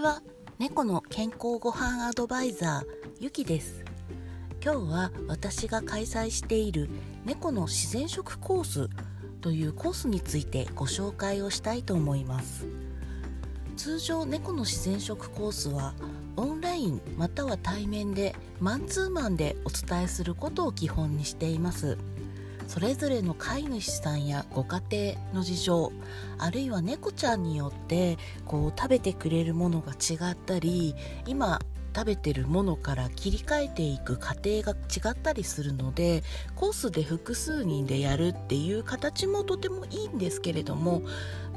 ちは猫の健康ごはんアドバイザーゆきです。今日は私が開催している猫の自然食コースというコースについてご紹介をしたいと思います。通常猫の自然食コースはオンラインまたは対面でマンツーマンでお伝えすることを基本にしています。それぞれの飼い主さんやご家庭の事情あるいは猫ちゃんによってこう食べてくれるものが違ったり今食べてるものから切り替えていく過程が違ったりするのでコースで複数人でやるっていう形もとてもいいんですけれども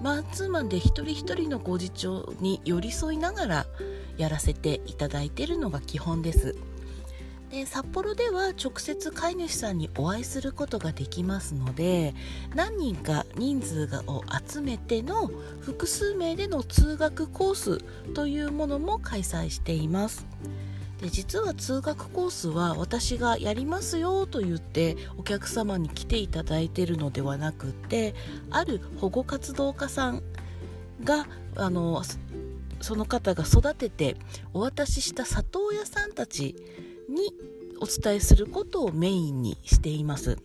マンツーマンで一人一人のご事情に寄り添いながらやらせていただいてるのが基本です。で札幌では直接飼い主さんにお会いすることができますので何人か人数を集めての複数名での通学コースというものも開催しています。で実は通学コースは私がやりますよと言ってお客様に来ていただいているのではなくってある保護活動家さんがあのその方が育ててお渡しした里親さんたちにお伝えすることをメインにしています。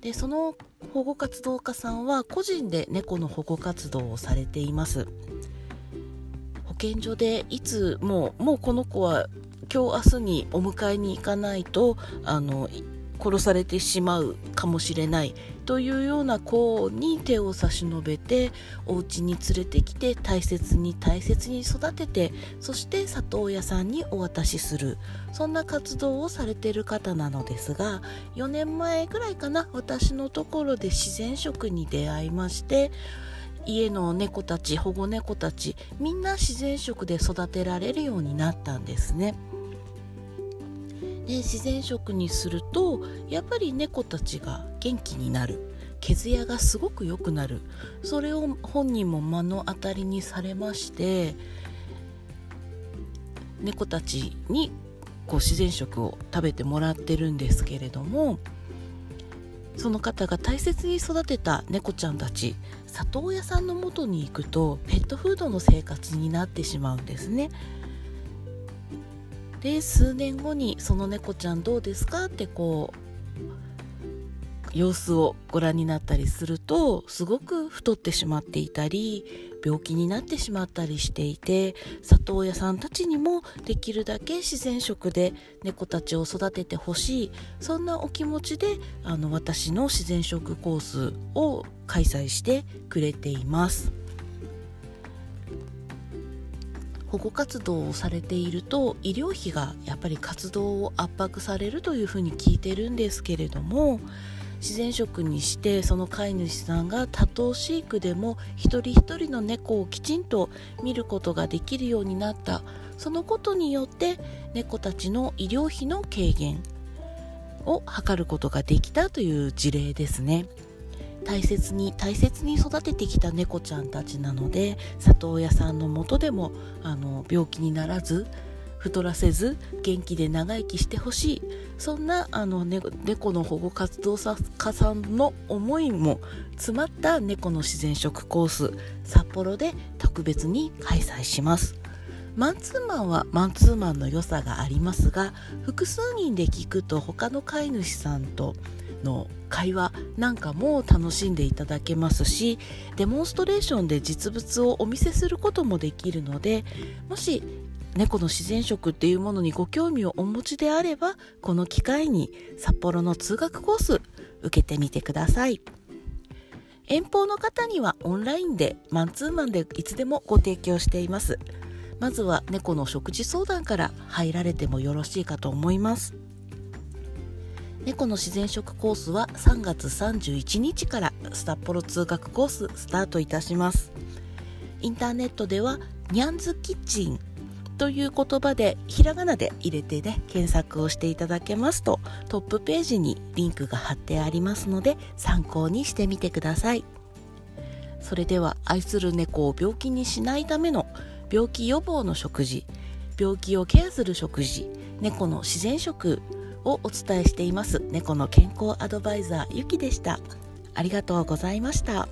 でその保護活動家さんは個人で猫の保護活動をされています。保健所でいつもうもうこの子は今日明日にお迎えに行かないとあの殺されてしまうかもしれないというような子に手を差し伸べてお家に連れてきて大切に大切に育ててそして里親さんにお渡しするそんな活動をされている方なのですが4年前ぐらいかな私のところで自然食に出会いまして家の猫たち保護猫たちみんな自然食で育てられるようになったんですね。で自然食にするとやっぱり猫たちが元気になる。毛艶がすごく良くなる。それを本人も目の当たりにされまして猫たちにこう自然食を食べてもらってるんですけれどもその方が大切に育てた猫ちゃんたち里親さんのもとに行くとペットフードの生活になってしまうんですね。で数年後にその猫ちゃんどうですか？ってこう様子をご覧になったりするとすごく太ってしまっていたり病気になってしまったりしていて里親さんたちにもできるだけ自然食で猫たちを育ててほしいそんなお気持ちであの私の自然食コースを開催してくれています。保護活動をされていると医療費がやっぱり活動を圧迫されるというふうに聞いてるんですけれども自然食にしてその飼い主さんが多頭飼育でも一人一人の猫をきちんと見ることができるようになったそのことによって猫たちの医療費の軽減を図ることができたという事例ですね。大切に大切に育ててきた猫ちゃんたちなので里親さんのもとでもあの病気にならず太らせず元気で長生きしてほしい。そんなあの、ね、猫の保護活動家さんの思いも詰まった猫の自然食コース札幌で特別に開催します。マンツーマンはマンツーマンの良さがありますが複数人で聞くと他の飼い主さんとの会話なんかも楽しんでいただけますしデモンストレーションで実物をお見せすることもできるのでもし猫の自然食っていうものにご興味をお持ちであればこの機会に札幌の通学コース受けてみてください。遠方の方にはオンラインでマンツーマンでいつでもご提供しています。まずは猫の食事相談から入られてもよろしいかと思います。猫の自然食コースは3月31日から札幌通学コーススタートいたします。インターネットではニャンズキッチンという言葉でひらがなで入れてね検索をしていただけますとトップページにリンクが貼ってありますので参考にしてみてください。それでは愛する猫を病気にしないための病気予防の食事病気をケアする食事猫の自然食をお伝えしています。猫の健康アドバイザーゆきでした。ありがとうございました。